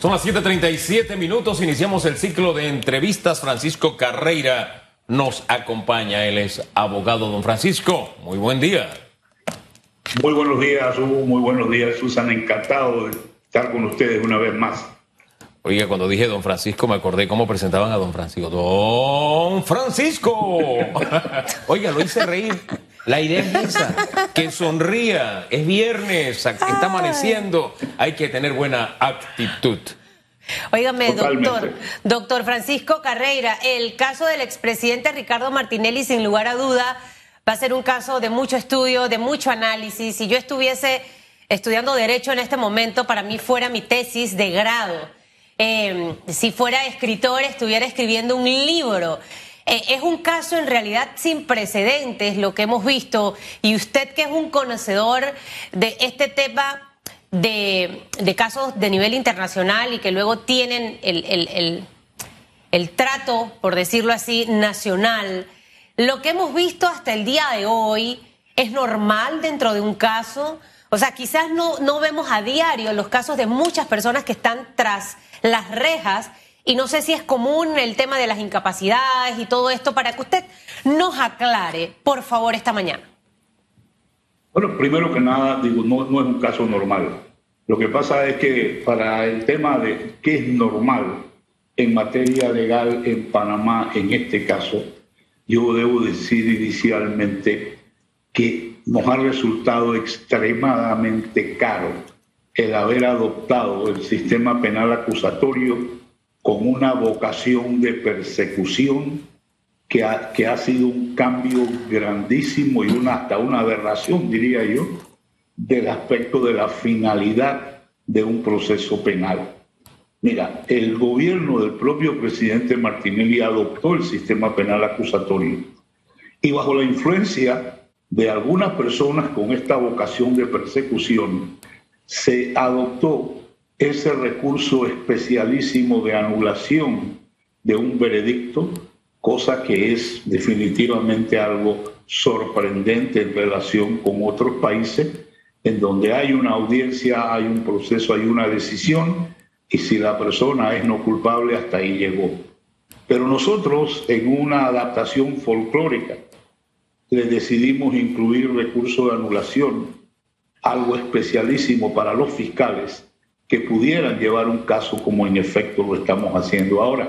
Son las 7:37 minutos. Iniciamos el ciclo de entrevistas. Francisco Carreira nos acompaña. Él es abogado, don Francisco. Muy buen día. Muy buenos días, Hugo. Muy buenos días, Susan. Encantado de estar con ustedes una vez más. Oiga, cuando dije don Francisco me acordé cómo presentaban a don Francisco. Don Francisco. Oiga, lo hice reír. La idea es esa, que sonría. Es viernes, está amaneciendo. Hay que tener buena actitud. Óigame, doctor, doctor Francisco Carreira, el caso del expresidente Ricardo Martinelli, sin lugar a duda, va a ser un caso de mucho estudio, de mucho análisis. Si yo estuviese estudiando Derecho en este momento, para mí fuera mi tesis de grado. Eh, si fuera escritor, estuviera escribiendo un libro. Eh, es un caso en realidad sin precedentes lo que hemos visto y usted que es un conocedor de este tema de, casos de nivel internacional y que luego tienen el, el trato, por decirlo así, nacional, lo que hemos visto hasta el día de hoy es normal dentro de un caso. O sea, quizás no, no vemos a diario los casos de muchas personas que están tras las rejas y no sé si es común el tema de las incapacidades y todo esto para que usted nos aclare, por favor, esta mañana. Bueno, primero que nada, digo, no, es un caso normal. Lo que pasa es que para el tema de qué es normal en materia legal en Panamá, en este caso, yo debo decir inicialmente que nos ha resultado extremadamente caro el haber adoptado el sistema penal acusatorio con una vocación de persecución que ha, que ha sido un cambio grandísimo y una, hasta una aberración, diría yo, del aspecto de la finalidad de un proceso penal. Mira, el gobierno del propio presidente Martinelli adoptó el sistema penal acusatorio y bajo la influencia de algunas personas con esta vocación de persecución, se adoptó ese recurso especialísimo de anulación de un veredicto, cosa que es definitivamente algo sorprendente en relación con otros países, en donde hay una audiencia, hay un proceso, hay una decisión, y si la persona es no culpable, hasta ahí llegó. Pero nosotros, en una adaptación folclórica, le decidimos incluir recurso de anulación, algo especialísimo para los fiscales, que pudieran llevar un caso como en efecto lo estamos haciendo ahora.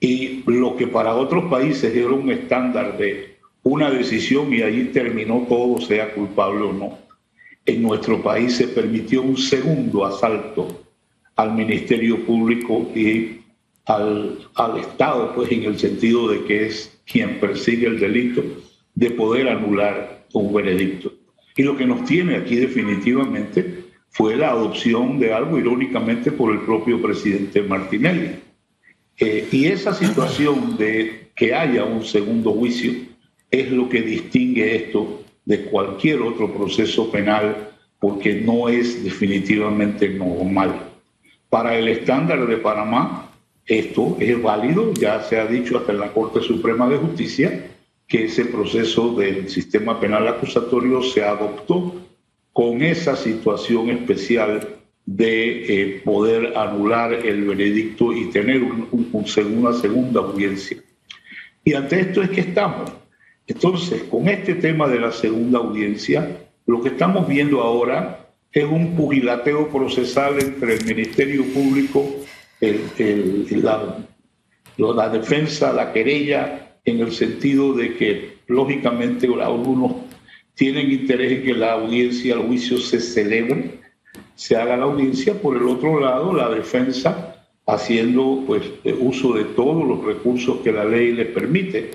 Y lo que para otros países era un estándar de una decisión y ahí terminó todo, sea culpable o no. En nuestro país se permitió un segundo asalto al Ministerio Público y al, al Estado, pues en el sentido de que es quien persigue el delito, de poder anular un veredicto. Y lo que nos tiene aquí definitivamente fue la adopción de algo irónicamente por el propio presidente Martinelli. Eh, y esa situación de que haya un segundo juicio es lo que distingue esto de cualquier otro proceso penal porque no es definitivamente normal. Para el estándar de Panamá, esto es válido, ya se ha dicho hasta en la Corte Suprema de Justicia que ese proceso del sistema penal acusatorio se adoptó con esa situación especial de eh, poder anular el veredicto y tener una segunda audiencia. Y ante esto es que estamos. Entonces, con este tema de la segunda audiencia, lo que estamos viendo ahora es un pugilateo procesal entre el Ministerio Público, la, la defensa, la querella, en el sentido de que, lógicamente, algunos tienen interés en que la audiencia, el juicio se celebre, se haga la audiencia. Por el otro lado, la defensa haciendo pues uso de todos los recursos que la ley le permite,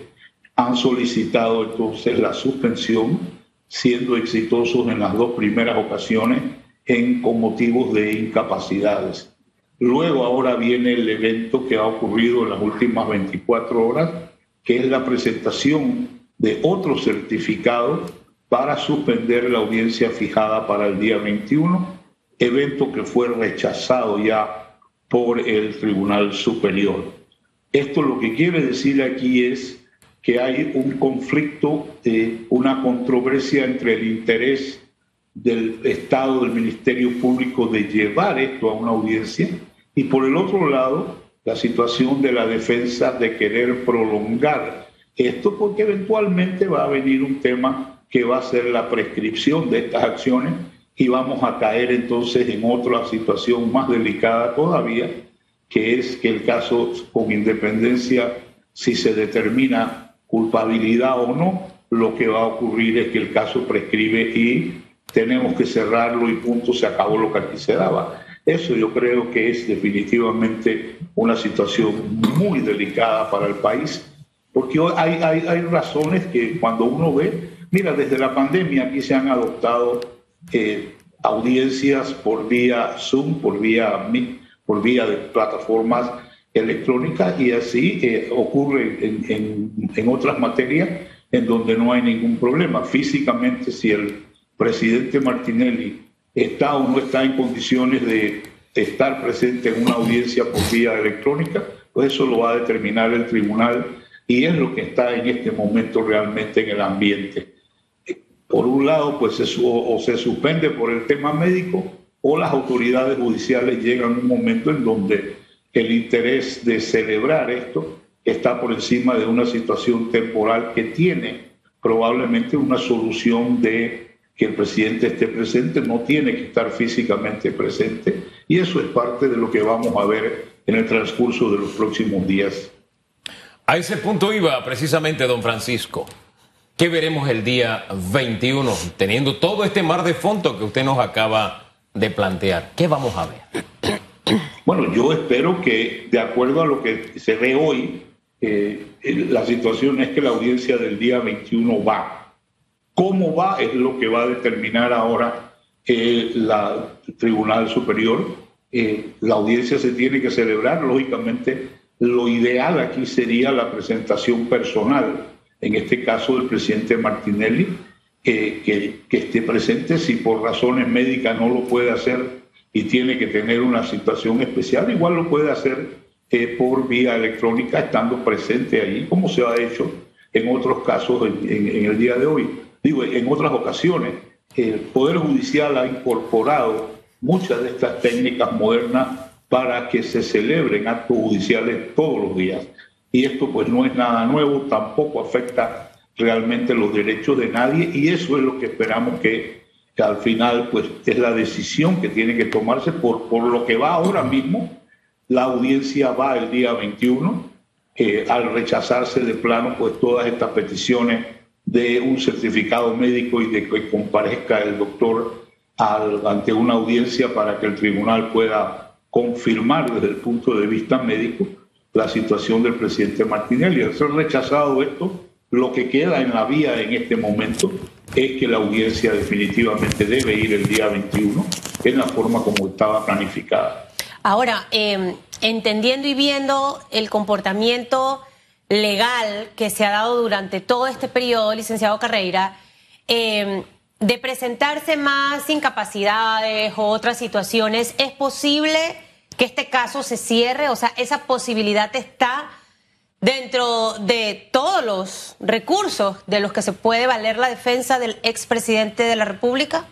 han solicitado entonces la suspensión, siendo exitosos en las dos primeras ocasiones en, con motivos de incapacidades. Luego ahora viene el evento que ha ocurrido en las últimas 24 horas, que es la presentación de otro certificado para suspender la audiencia fijada para el día 21, evento que fue rechazado ya por el Tribunal Superior. Esto lo que quiere decir aquí es que hay un conflicto, una controversia entre el interés del Estado, del Ministerio Público de llevar esto a una audiencia y por el otro lado la situación de la defensa de querer prolongar esto porque eventualmente va a venir un tema que va a ser la prescripción de estas acciones y vamos a caer entonces en otra situación más delicada todavía, que es que el caso con independencia, si se determina culpabilidad o no, lo que va a ocurrir es que el caso prescribe y tenemos que cerrarlo y punto, se acabó lo que aquí se daba. Eso yo creo que es definitivamente una situación muy delicada para el país, porque hay, hay, hay razones que cuando uno ve, mira, desde la pandemia aquí se han adoptado eh, audiencias por vía Zoom, por vía por vía de plataformas electrónicas y así eh, ocurre en, en, en otras materias en donde no hay ningún problema. Físicamente, si el presidente Martinelli está o no está en condiciones de estar presente en una audiencia por vía electrónica, pues eso lo va a determinar el tribunal y es lo que está en este momento realmente en el ambiente. Por un lado, pues se, o se suspende por el tema médico o las autoridades judiciales llegan a un momento en donde el interés de celebrar esto está por encima de una situación temporal que tiene probablemente una solución de que el presidente esté presente, no tiene que estar físicamente presente y eso es parte de lo que vamos a ver en el transcurso de los próximos días. A ese punto iba precisamente don Francisco. ¿Qué veremos el día 21, teniendo todo este mar de fondo que usted nos acaba de plantear? ¿Qué vamos a ver? Bueno, yo espero que, de acuerdo a lo que se ve hoy, eh, la situación es que la audiencia del día 21 va. ¿Cómo va? Es lo que va a determinar ahora eh, la, el Tribunal Superior. Eh, la audiencia se tiene que celebrar, lógicamente, lo ideal aquí sería la presentación personal, en este caso del presidente Martinelli, que, esté presente si por razones médicas no lo puede hacer y tiene que tener una situación especial, igual lo puede hacer por vía electrónica estando presente allí, como se ha hecho en otros casos en, el día de hoy. Digo, en otras ocasiones, el Poder Judicial ha incorporado muchas de estas técnicas modernas para que se celebren actos judiciales todos los días. Y esto pues no es nada nuevo, tampoco afecta realmente los derechos de nadie y eso es lo que esperamos que, al final pues es la decisión que tiene que tomarse por, por lo que va ahora mismo. La audiencia va el día 21, eh, al rechazarse de plano pues todas estas peticiones de un certificado médico y de que comparezca el doctor ante una audiencia para que el tribunal pueda confirmar desde el punto de vista médico la situación del presidente Martinelli. Al ser rechazado esto, lo que queda en la vía en este momento es que la audiencia definitivamente debe ir el día 21 en la forma como estaba planificada. Ahora, em, entendiendo y viendo el comportamiento legal que se ha dado durante todo este periodo, licenciado Carreira, em, de presentarse más incapacidades o otras situaciones, ¿es posible que este caso se cierre? O sea, esa posibilidad está dentro de todos los recursos de los que se puede valer la defensa del expresidente de la República.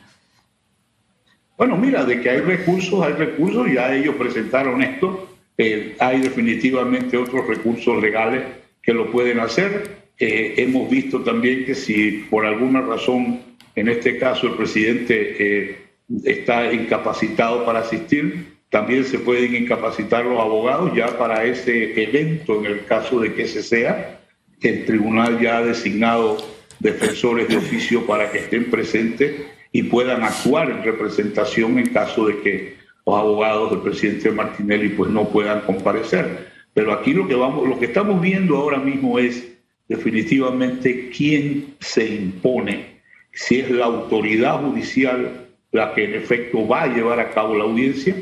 Bueno, mira, de que hay recursos, hay recursos, ya ellos presentaron esto, eh, hay definitivamente otros recursos legales que lo pueden hacer. Eh, hemos visto también que si por alguna razón, en este caso el presidente eh, está incapacitado para asistir, también se pueden incapacitar los abogados ya para ese evento, en el caso de que se sea. El tribunal ya ha designado defensores de oficio para que estén presentes y puedan actuar en representación en caso de que los abogados del presidente Martinelli pues no puedan comparecer. Pero aquí lo que vamos, lo que estamos viendo ahora mismo es definitivamente quién se impone, si es la autoridad judicial la que en efecto va a llevar a cabo la audiencia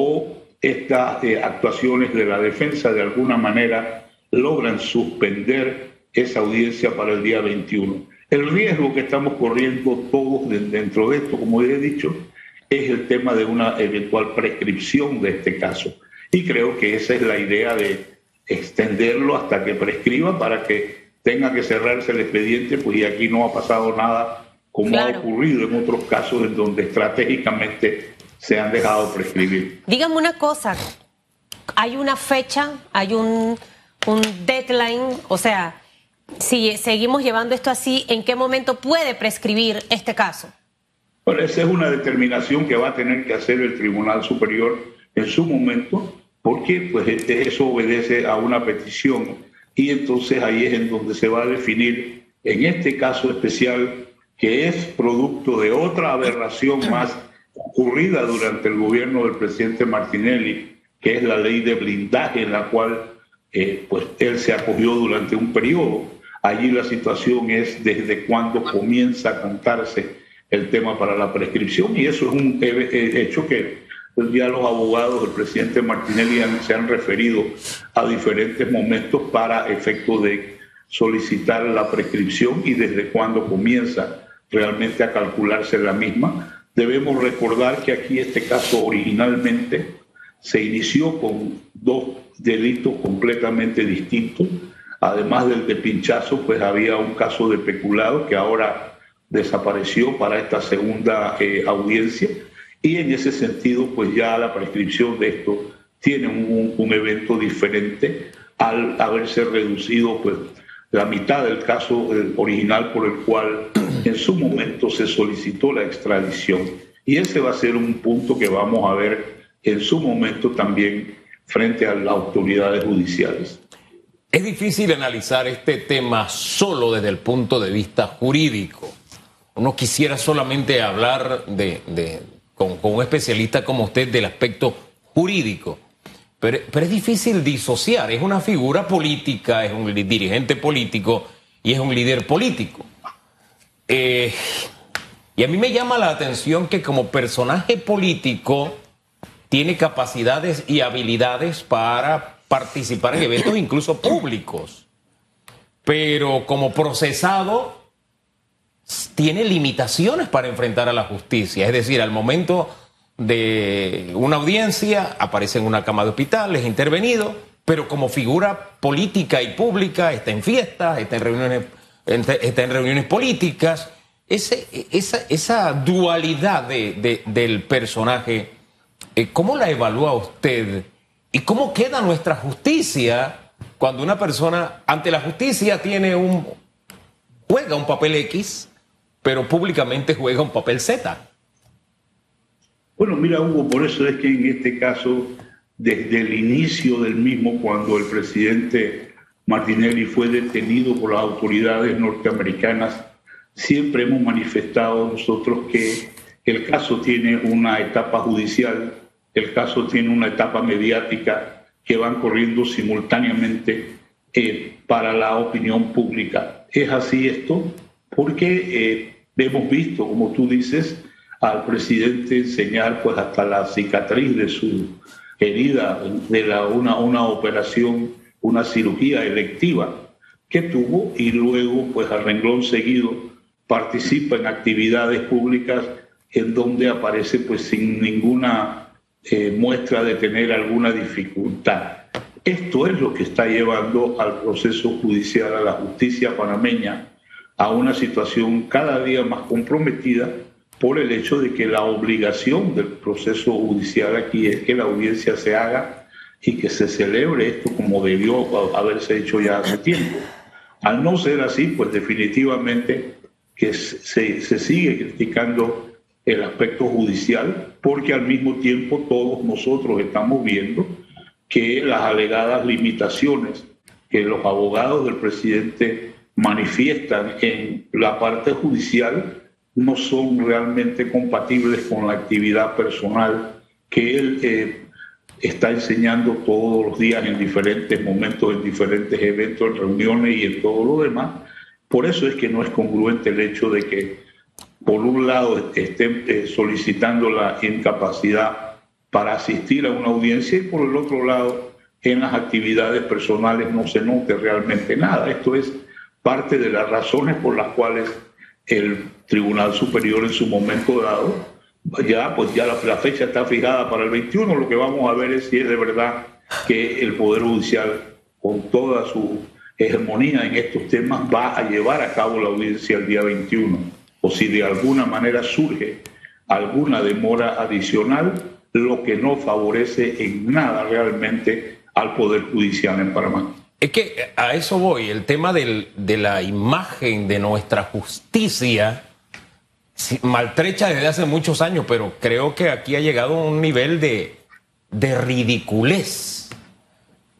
o estas eh, actuaciones de la defensa de alguna manera logran suspender esa audiencia para el día 21. El riesgo que estamos corriendo todos dentro de esto, como he dicho, es el tema de una eventual prescripción de este caso. Y creo que esa es la idea de extenderlo hasta que prescriba para que tenga que cerrarse el expediente, pues y aquí no ha pasado nada como ha ocurrido en otros casos en donde estratégicamente se han dejado prescribir. Dígame una cosa, ¿hay una fecha, hay un, un deadline? O sea, si seguimos llevando esto así, ¿en qué momento puede prescribir este caso? Bueno, esa es una determinación que va a tener que hacer el Tribunal Superior en su momento, porque pues este, eso obedece a una petición y entonces ahí es en donde se va a definir, en este caso especial, que es producto de otra aberración más ocurrida durante el gobierno del presidente Martinelli, que es la ley de blindaje en la cual eh, pues él se acogió durante un periodo. Allí la situación es desde cuándo comienza a contarse el tema para la prescripción y eso es un hecho que ya los abogados del presidente Martinelli se han referido a diferentes momentos para efecto de solicitar la prescripción y desde cuándo comienza realmente a calcularse la misma. Debemos recordar que aquí este caso originalmente se inició con dos delitos completamente distintos. Además del de pinchazo, pues había un caso de peculado que ahora desapareció para esta segunda eh, audiencia y en ese sentido pues ya la prescripción de esto tiene un, evento diferente al haberse reducido pues la mitad del caso original por el cual en su momento se solicitó la extradición y ese va a ser un punto que vamos a ver en su momento también frente a las autoridades judiciales. Es difícil analizar este tema solo desde el punto de vista jurídico uno quisiera solamente hablar de, con, un especialista como usted del aspecto jurídico. Pero, es difícil disociar, es una figura política, es un dirigente político y es un líder político. Eh, y a mí me llama la atención que como personaje político tiene capacidades y habilidades para participar en eventos incluso públicos. Pero como procesado tiene limitaciones para enfrentar a la justicia. Es decir, al momento de una audiencia aparece en una cama de hospital, es intervenido, pero como figura política y pública está en fiestas, está en reuniones, está en reuniones políticas. Esa, dualidad de, del personaje, eh, ¿cómo la evalúa usted? ¿Y cómo queda nuestra justicia cuando una persona ante la justicia tiene un juega un papel X pero públicamente juega un papel Z. Bueno, mira, Hugo, por eso es que en este caso, desde el inicio del mismo, cuando el presidente Martinelli fue detenido por las autoridades norteamericanas, siempre hemos manifestado nosotros que el caso tiene una etapa judicial, el caso tiene una etapa mediática que van corriendo simultáneamente eh, para la opinión pública. ¿Es así esto? Porque eh, Hemos visto, como tú dices, al presidente enseñar pues hasta la cicatriz de su herida de la, una, una operación, una cirugía electiva que tuvo y luego pues al renglón seguido participa en actividades públicas en donde aparece pues sin ninguna eh, muestra de tener alguna dificultad. Esto es lo que está llevando al proceso judicial, a la justicia panameña, a una situación cada día más comprometida por el hecho de que la obligación del proceso judicial aquí es que la audiencia se haga y que se celebre esto como debió haberse hecho ya hace tiempo. Al no ser así, pues definitivamente que se, se sigue criticando el aspecto judicial porque al mismo tiempo todos nosotros estamos viendo que las alegadas limitaciones que los abogados del presidente manifiestan en la parte judicial no son realmente compatibles con la actividad personal que él eh, está enseñando todos los días en diferentes momentos, en diferentes eventos, en reuniones y en todo lo demás. Por eso es que no es congruente el hecho de que, por un lado, estén eh, solicitando la incapacidad para asistir a una audiencia y por el otro lado, en las actividades personales no se note realmente nada. Esto es parte de las razones por las cuales el Tribunal Superior en su momento dado, ya pues ya la, fecha está fijada para el 21, lo que vamos a ver es si es de verdad que el Poder Judicial, con toda su hegemonía en estos temas, va a llevar a cabo la audiencia el día 21. o si de alguna manera surge alguna demora adicional, lo que no favorece en nada realmente al Poder Judicial en Panamá. Es que a eso voy, el tema de la imagen de nuestra justicia, maltrecha desde hace muchos años, pero creo que aquí ha llegado a un nivel de, de ridiculez.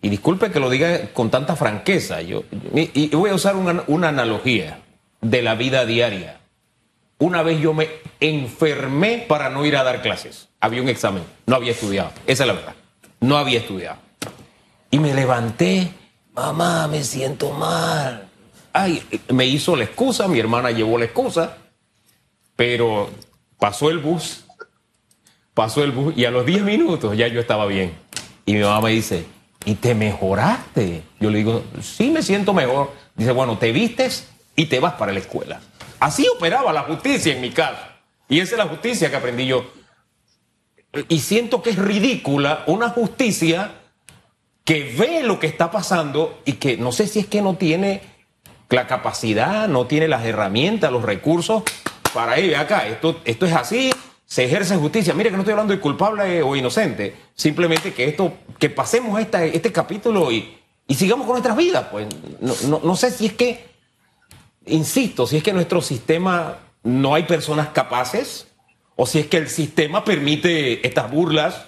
Y disculpe que lo diga con tanta franqueza, yo, y, voy a usar una, una analogía de la vida diaria. Una vez yo me enfermé para no ir a dar clases. Había un examen, no había estudiado. Esa es la verdad. No había estudiado. Y me levanté, mamá, me siento mal. Ay, me hizo la excusa, mi hermana llevó la excusa, pero pasó el bus, pasó el bus y a los 10 minutos ya yo estaba bien. Y mi mamá me dice, ¿y te mejoraste? Yo le digo, sí, me siento mejor. Dice, bueno, te vistes y te vas para la escuela. Así operaba la justicia en mi casa. Y esa es la justicia que aprendí yo. Y siento que es ridícula una justicia que ve lo que está pasando y que no sé si es que no tiene la capacidad, no tiene las herramientas, los recursos para ir acá. Esto, esto es así, se ejerce justicia. Mire que no estoy hablando de culpable o inocente, simplemente que esto, que pasemos esta, este capítulo y, sigamos con nuestras vidas. Pues no, no sé si es que insisto, si es que nuestro sistema no hay personas capaces, o si es que el sistema permite estas burlas,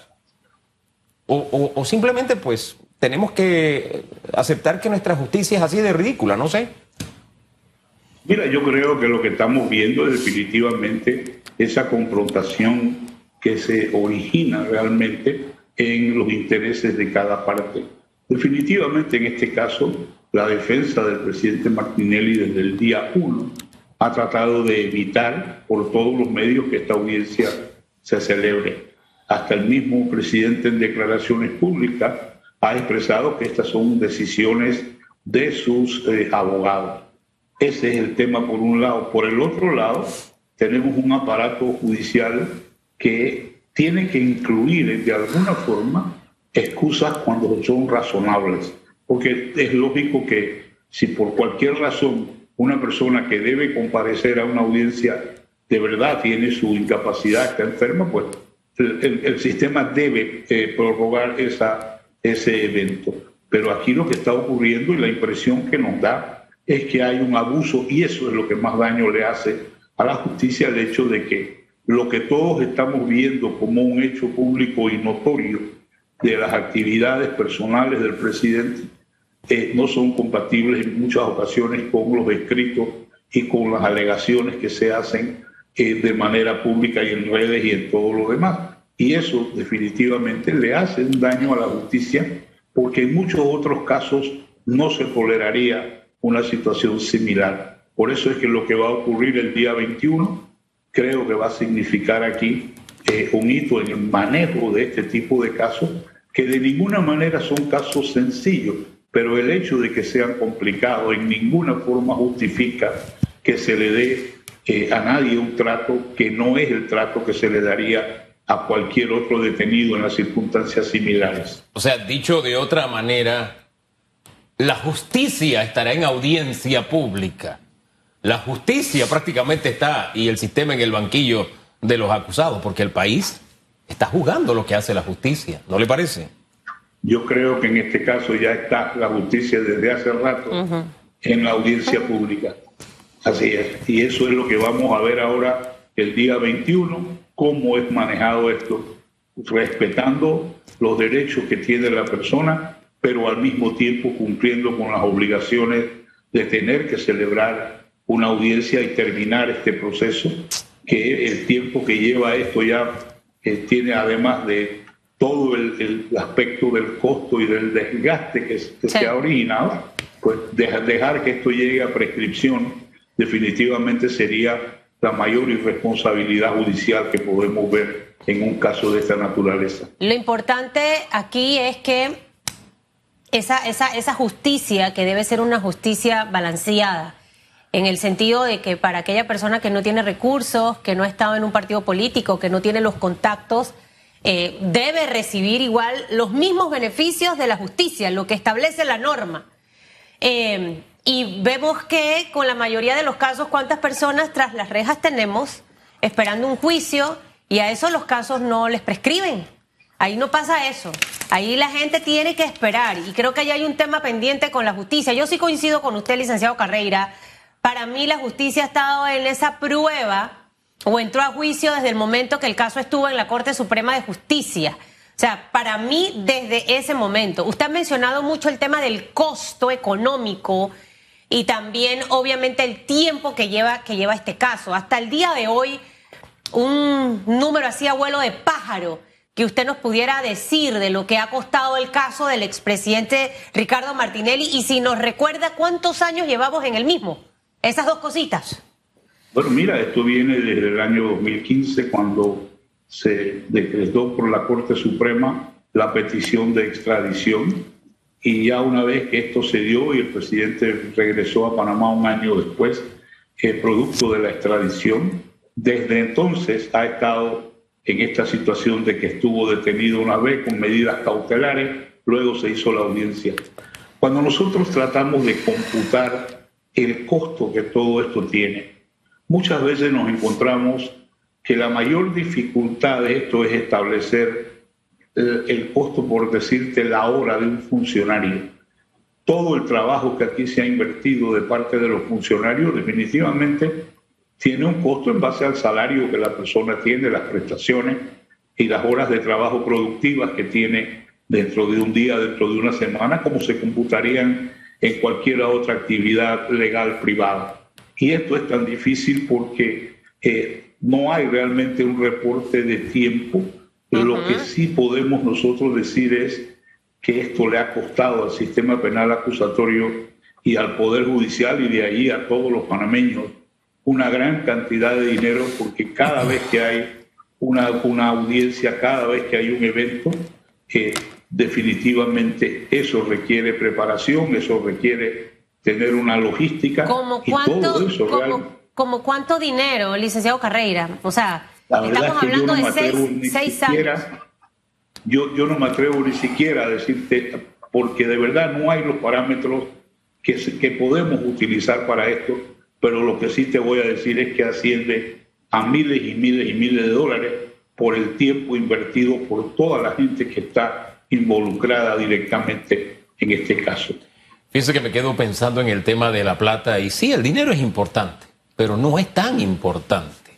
o, simplemente pues tenemos que aceptar que nuestra justicia es así de ridícula, no sé. Mira, yo creo que lo que estamos viendo definitivamente esa confrontación que se origina realmente en los intereses de cada parte. Definitivamente en este caso la defensa del presidente Martinelli desde el día uno ha tratado de evitar por todos los medios que esta audiencia se celebre. Hasta el mismo presidente en declaraciones públicas ha expresado que estas son decisiones de sus eh, abogados. Ese es el tema por un lado. Por el otro lado, tenemos un aparato judicial que tiene que incluir de alguna forma excusas cuando son razonables porque es lógico que si por cualquier razón una persona que debe comparecer a una audiencia de verdad tiene su incapacidad, está enferma, pues el, sistema debe eh, prorrogar esa, ese evento. Pero aquí lo que está ocurriendo y la impresión que nos da es que hay un abuso y eso es lo que más daño le hace a la justicia, el hecho de que lo que todos estamos viendo como un hecho público y notorio de las actividades personales del presidente eh, no son compatibles en muchas ocasiones con los escritos y con las alegaciones que se hacen eh, de manera pública y en redes y en todo lo demás. Y eso definitivamente le hace un daño a la justicia porque en muchos otros casos no se toleraría una situación similar. Por eso es que lo que va a ocurrir el día 21 creo que va a significar aquí eh, un hito en el manejo de este tipo de casos que de ninguna manera son casos sencillos pero el hecho de que sean complicados en ninguna forma justifica que se le dé eh, a nadie un trato que no es el trato que se le daría a cualquier otro detenido en las circunstancias similares. O sea, dicho de otra manera, la justicia estará en audiencia pública. La justicia prácticamente está y el sistema en el banquillo de los acusados, porque el país está jugando lo que hace la justicia, ¿no le parece? Yo creo que en este caso ya está la justicia desde hace rato en la audiencia pública. Así es. Y eso es lo que vamos a ver ahora el día 21, cómo es manejado esto, respetando los derechos que tiene la persona, pero al mismo tiempo cumpliendo con las obligaciones de tener que celebrar una audiencia y terminar este proceso, que el tiempo que lleva esto ya eh, tiene además de todo el, aspecto del costo y del desgaste que, se ha originado, pues dejar, dejar que esto llegue a prescripción definitivamente sería la mayor irresponsabilidad judicial que podemos ver en un caso de esta naturaleza. Lo importante aquí es que esa, esa, esa justicia, que debe ser una justicia balanceada, en el sentido de que para aquella persona que no tiene recursos, que no ha estado en un partido político, que no tiene los contactos, eh, debe recibir igual los mismos beneficios de la justicia, lo que establece la norma. Eh, Y vemos que con la mayoría de los casos, ¿cuántas personas tras las rejas tenemos esperando un juicio? Y a eso los casos no les prescriben. Ahí no pasa eso. Ahí la gente tiene que esperar. Y creo que ahí hay un tema pendiente con la justicia. Yo sí coincido con usted, licenciado Carreira. Para mí la justicia ha estado en esa prueba o entró a juicio desde el momento que el caso estuvo en la Corte Suprema de Justicia. O sea, para mí desde ese momento. Usted ha mencionado mucho el tema del costo económico y también obviamente el tiempo que lleva, que lleva este caso. Hasta el día de hoy, un número así a de pájaro que usted nos pudiera decir de lo que ha costado el caso del expresidente Ricardo Martinelli y si nos recuerda cuántos años llevamos en el mismo. Esas dos cositas. Bueno, mira, esto viene desde el año 2015 cuando se decretó por la Corte Suprema la petición de extradición y ya una vez que esto se dio y el presidente regresó a Panamá un año después, el producto de la extradición, desde entonces ha estado en esta situación de que estuvo detenido una vez con medidas cautelares, luego se hizo la audiencia. Cuando nosotros tratamos de computar el costo que todo esto tiene, muchas veces nos encontramos que la mayor dificultad de esto es establecer el, costo, por decirte, la hora de un funcionario. Todo el trabajo que aquí se ha invertido de parte de los funcionarios definitivamente tiene un costo en base al salario que la persona tiene, las prestaciones y las horas de trabajo productivas que tiene dentro de un día, dentro de una semana, como se computarían en cualquier otra actividad legal privada. Y esto es tan difícil porque eh, no hay realmente un reporte de tiempo. Lo que sí podemos nosotros decir es que esto le ha costado al sistema penal acusatorio y al Poder Judicial y de ahí a todos los panameños una gran cantidad de dinero porque cada vez que hay una, una audiencia, cada vez que hay un evento, que definitivamente eso requiere preparación, eso requiere tener una logística. ¿Como cuánto, como, cuánto dinero, licenciado Carreira? O sea, estamos hablando de seis, años. Yo, yo no me atrevo ni siquiera a decirte, porque de verdad no hay los parámetros que, que podemos utilizar para esto, pero lo que sí te voy a decir es que asciende a miles y miles y miles de dólares por el tiempo invertido por toda la gente que está involucrada directamente en este caso. Fíjese que me quedo pensando en el tema de la plata y sí, el dinero es importante, pero no es tan importante.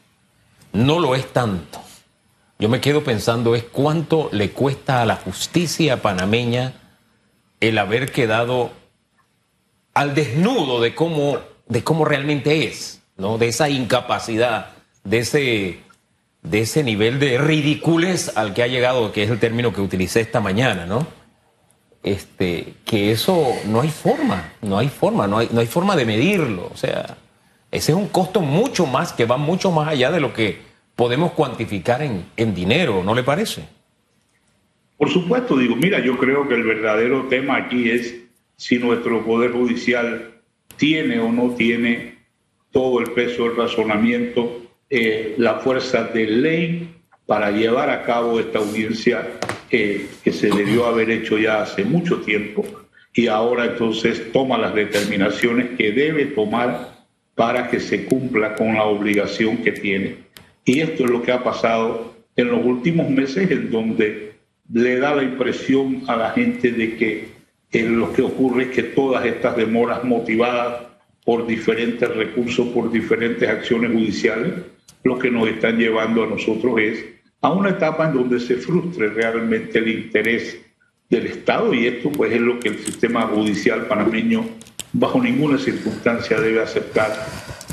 No lo es tanto. Yo me quedo pensando es cuánto le cuesta a la justicia panameña el haber quedado al desnudo de cómo, de cómo realmente es, ¿no? De esa incapacidad, de ese, de ese nivel de ridiculez al que ha llegado, que es el término que utilicé esta mañana, ¿no? este, que eso no hay forma, no hay forma, no hay, no hay forma de medirlo. O sea, ese es un costo mucho más, que va mucho más allá de lo que podemos cuantificar en, en dinero, ¿no le parece? Por supuesto, digo, mira, yo creo que el verdadero tema aquí es si nuestro Poder Judicial tiene o no tiene todo el peso del razonamiento, eh, la fuerza de ley para llevar a cabo esta audiencia que se debió haber hecho ya hace mucho tiempo y ahora entonces toma las determinaciones que debe tomar para que se cumpla con la obligación que tiene. Y esto es lo que ha pasado en los últimos meses, en donde le da la impresión a la gente de que lo que ocurre es que todas estas demoras motivadas por diferentes recursos, por diferentes acciones judiciales, lo que nos están llevando a nosotros es a una etapa en donde se frustre realmente el interés del Estado y esto pues es lo que el sistema judicial panameño bajo ninguna circunstancia debe aceptar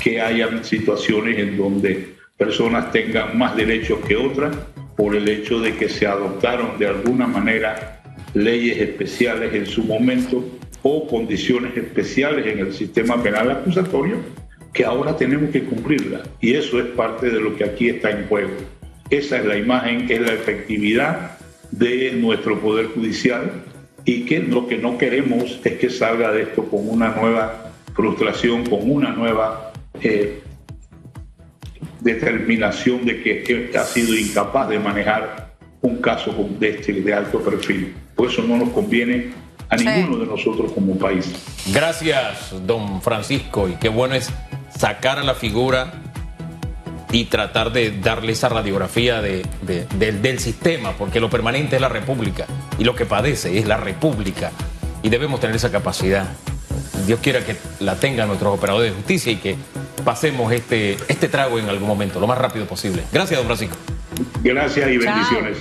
que haya situaciones en donde personas tengan más derechos que otras por el hecho de que se adoptaron de alguna manera leyes especiales en su momento o condiciones especiales en el sistema penal acusatorio que ahora tenemos que cumplirlas. Y eso es parte de lo que aquí está en juego. Esa es la imagen, es la efectividad de nuestro Poder Judicial y que lo que no queremos es que salga de esto con una nueva frustración, con una nueva eh, determinación de que, ha sido incapaz de manejar un caso de este de alto perfil. Por eso no nos conviene a ninguno de nosotros como país. Gracias, don Francisco, y qué bueno es sacar a la figura y tratar de darle esa radiografía de, del sistema, porque lo permanente es la República y lo que padece es la República y debemos tener esa capacidad. Dios quiera que la tengan nuestros operadores de justicia y que pasemos este, este trago en algún momento, lo más rápido posible. Gracias, don Francisco. Gracias y bendiciones.